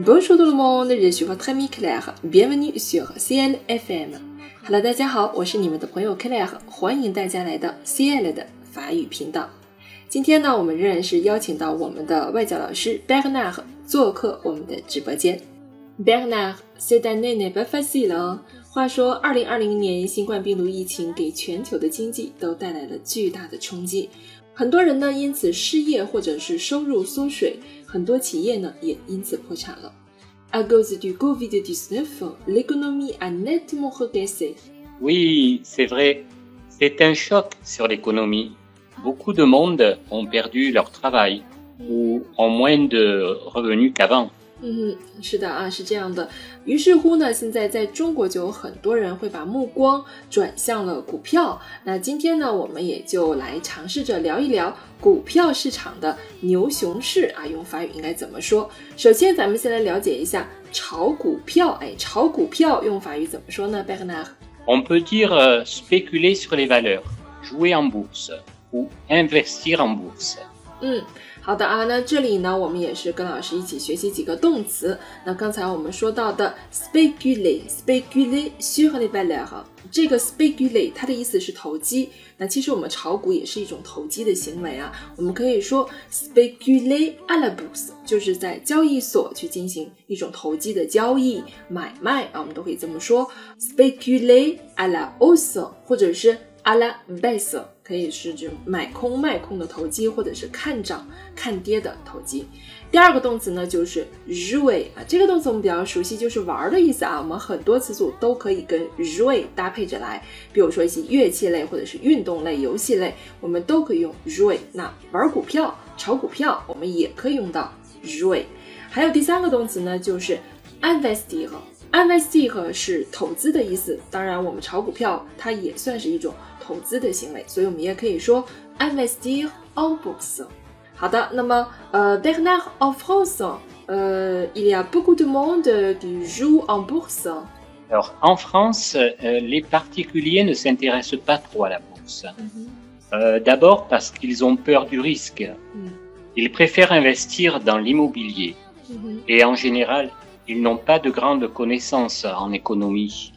Bonjour tout le monde, je suis votre ami Claire. Bienvenue sur CLFM. Hello，大家好，我是你们的朋友 Claire，欢迎大家来到 CL 的法语频道。今天呢，我们仍然是邀请到我们的外教老师 Bernard 做客我们的直播间。Bernard，cette année n'est pas facile。话说，二零二零年新冠病毒疫情给全球的经济都带来了巨大的冲击，很多人呢因此失业或者是收入缩水，很多企业呢也因此破产了。À cause du Covid-19, l'économie a nettement regressé. Oui, c'est vrai. C'est un choc sur l'économie. Beaucoup de monde ont perdu leur travail ou ont moins de revenus qu'avant. 嗯，是的啊，是这样的。于是乎呢，现在在中国就有很多人会把目光转向了股票。那今天呢，我们也就来尝试着聊一聊股票市场的牛熊市啊，用法语应该怎么说？首先，咱们先来了解一下炒股票。哎，炒股票用法语怎么说呢？Bernard？On peut dire spéculer sur les valeurs, jouer en bourse ou investir en bourse。嗯。好的啊，那这里呢，我们也是跟老师一起学习几个动词。那刚才我们说到的 speculate，speculate sur les valeurs，这个 speculate 它的意思是投机。那其实我们炒股也是一种投机的行为啊。我们可以说 speculate à la bourse，就是在交易所去进行一种投机的交易买卖啊，我们都可以这么说 speculate à la hausse，或者是阿拉贝斯。可以是这种买空卖空的投机，或者是看涨看跌的投机。第二个动词呢，就是 jouer 啊，这个动词我们比较熟悉，就是玩的意思啊。我们很多词组都可以跟 jouer 搭配着来，比如说一些乐器类或者是运动类、游戏类，我们都可以用 jouer。那玩股票、炒股票，我们也可以用到 jouer。还有第三个动词呢，就是 investir。investir 是投资的意思，当然我们炒股票它也算是一种。投资的行为，所以我们也可以说 investir en bourse。好的，那么呃，Bernard en France，呃，il y a beaucoup de monde qui joue en bourse。Alors en France, les particuliers ne s'intéressent pas trop à la bourse. D'abord parce qu'ils ont peur du risque. Ils préfèrent investir dans l'immobilier. Et en général, ils n'ont pas de grandes connaissances en économie.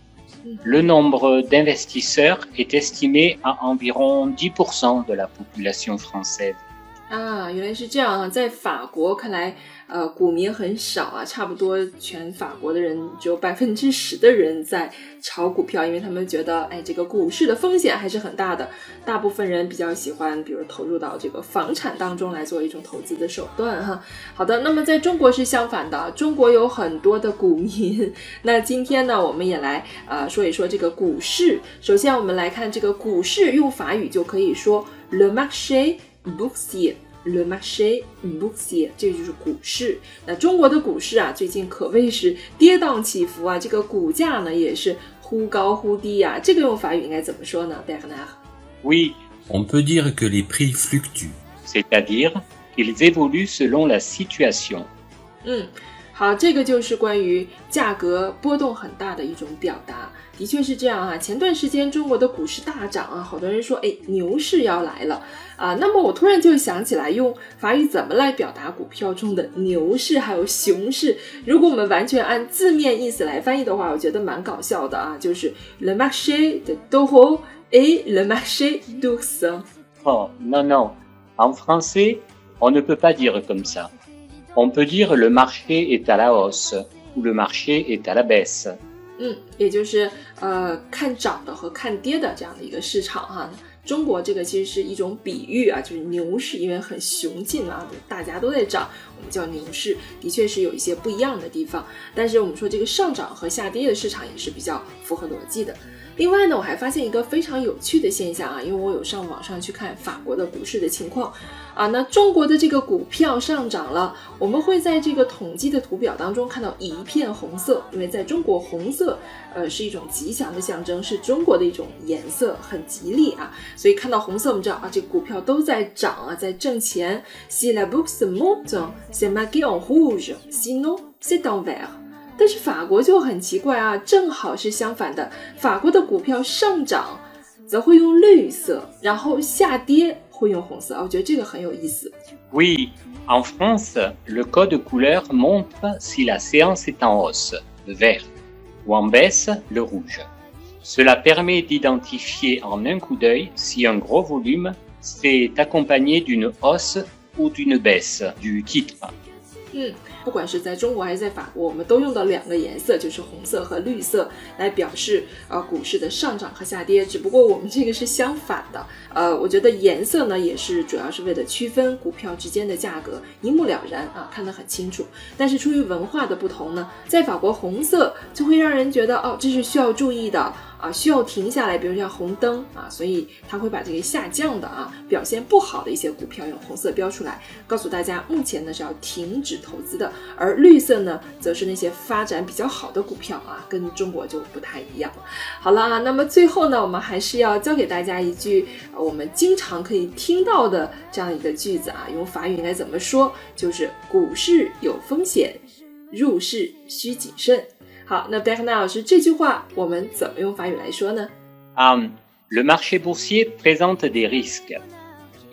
Le nombre d'investisseurs est estimé à environ 10% de la population française. 啊，原来是这样啊！在法国看来， 呃，股民很少啊，差不多全法国的人只有百分之十的人在炒股票，因为他们觉得，哎，这个股市的风险还是很大的。大部分人比较喜欢，比如投入到这个房产当中来做一种投资的手段哈。好的，那么在中国是相反的，中国有很多的股民。那今天呢，我们也来呃说一说这个股市。首先，我们来看这个股市用法语就可以说 le marché boucier。Boursier，le marché boursier，这就是股市。那中国的股市啊，最近可谓是跌宕起伏啊，这个股价呢也是忽高忽低啊。这个用法语应该怎么说呢？Bernard？Oui, on peut dire que les prix fluctuent. C'est-à-dire qu'ils évoluent selon la situation. 嗯。好，这个就是关于价格波动很大的一种表达，的确是这样啊。前段时间中国的股市大涨啊，好多人说，哎，牛市要来了啊。那么我突然就想起来，用法语怎么来表达股票中的牛市还有熊市？如果我们完全按字面意思来翻译的话，我觉得蛮搞笑的啊，就是 le marché de d'or et le marché d'or。哦，non non，en français on ne peut pas dire comme ça。On peut dire le marché est à la hausse ou le marché est à la baisse。嗯，也就是呃看涨的和看跌的这样的一个市场哈。中国这个其实是一种比喻啊，就是牛市，因为很雄劲啊，大家都在涨，我们叫牛市，的确是有一些不一样的地方。但是我们说这个上涨和下跌的市场也是比较符合逻辑的。另外呢，我还发现一个非常有趣的现象啊，因为我有上网上去看法国的股市的情况啊，那中国的这个股票上涨了，我们会在这个统计的图表当中看到一片红色，因为在中国红色呃是一种吉祥的象征，是中国的一种颜色，很吉利啊，所以看到红色，我们知道啊，这股票都在涨啊，在挣钱。Si la bourse monte, c'est marqué en rouge, sinon c'est en vert. 但是法国就很奇怪啊，正好是相反的。法国的股票上涨，则会用绿色；然后下跌 会用红色啊，我觉得这个很有意思。Oui, en France, le code couleur montre si la séance est en hausse, le vert, ou en baisse, le rouge. Cela permet d'identifier en un coup d'œil si un gros volume s'est accompagné d'une hausse ou d'une baisse du titre. 嗯，不管是在中国还是在法国，我们都用到两个颜色，就是红色和绿色，来表示呃股市的上涨和下跌。只不过我们这个是相反的。呃，我觉得颜色呢也是主要是为了区分股票之间的价格，一目了然啊，看得很清楚。但是出于文化的不同呢，在法国红色就会让人觉得哦，这是需要注意的。啊，需要停下来，比如像红灯啊，所以他会把这个下降的啊，表现不好的一些股票用红色标出来，告诉大家目前呢是要停止投资的。而绿色呢，则是那些发展比较好的股票啊，跟中国就不太一样。好了啊，那么最后呢，我们还是要教给大家一句我们经常可以听到的这样一个句子啊，用法语应该怎么说？就是股市有风险，入市需谨慎。好，那 Bernard 老师这句话我们怎么用法语来说呢？Um, le marché boursier présente des risques.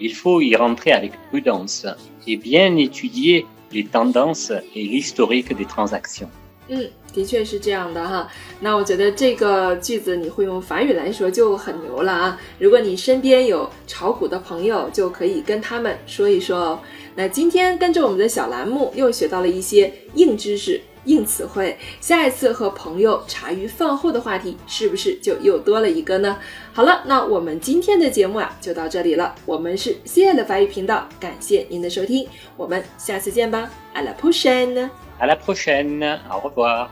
Il faut y rentrer avec prudence et bien étudier les tendances et l'historique des transactions. 嗯，的确是这样的哈。那我觉得这个句子你会用法语来说就很牛了啊。如果你身边有炒股的朋友，就可以跟他们说一说哦。那今天跟着我们的小栏目，又学到了一些硬知识。硬词汇，下一次和朋友茶余饭后的话题，是不是就又多了一个呢？好了，那我们今天的节目啊，就到这里了。我们是西爱的法语频道，感谢您的收听，我们下次见吧，à la prochaine，à la prochaine，au revoir。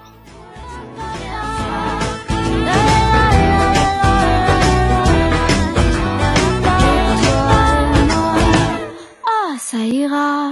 啊，ça ira。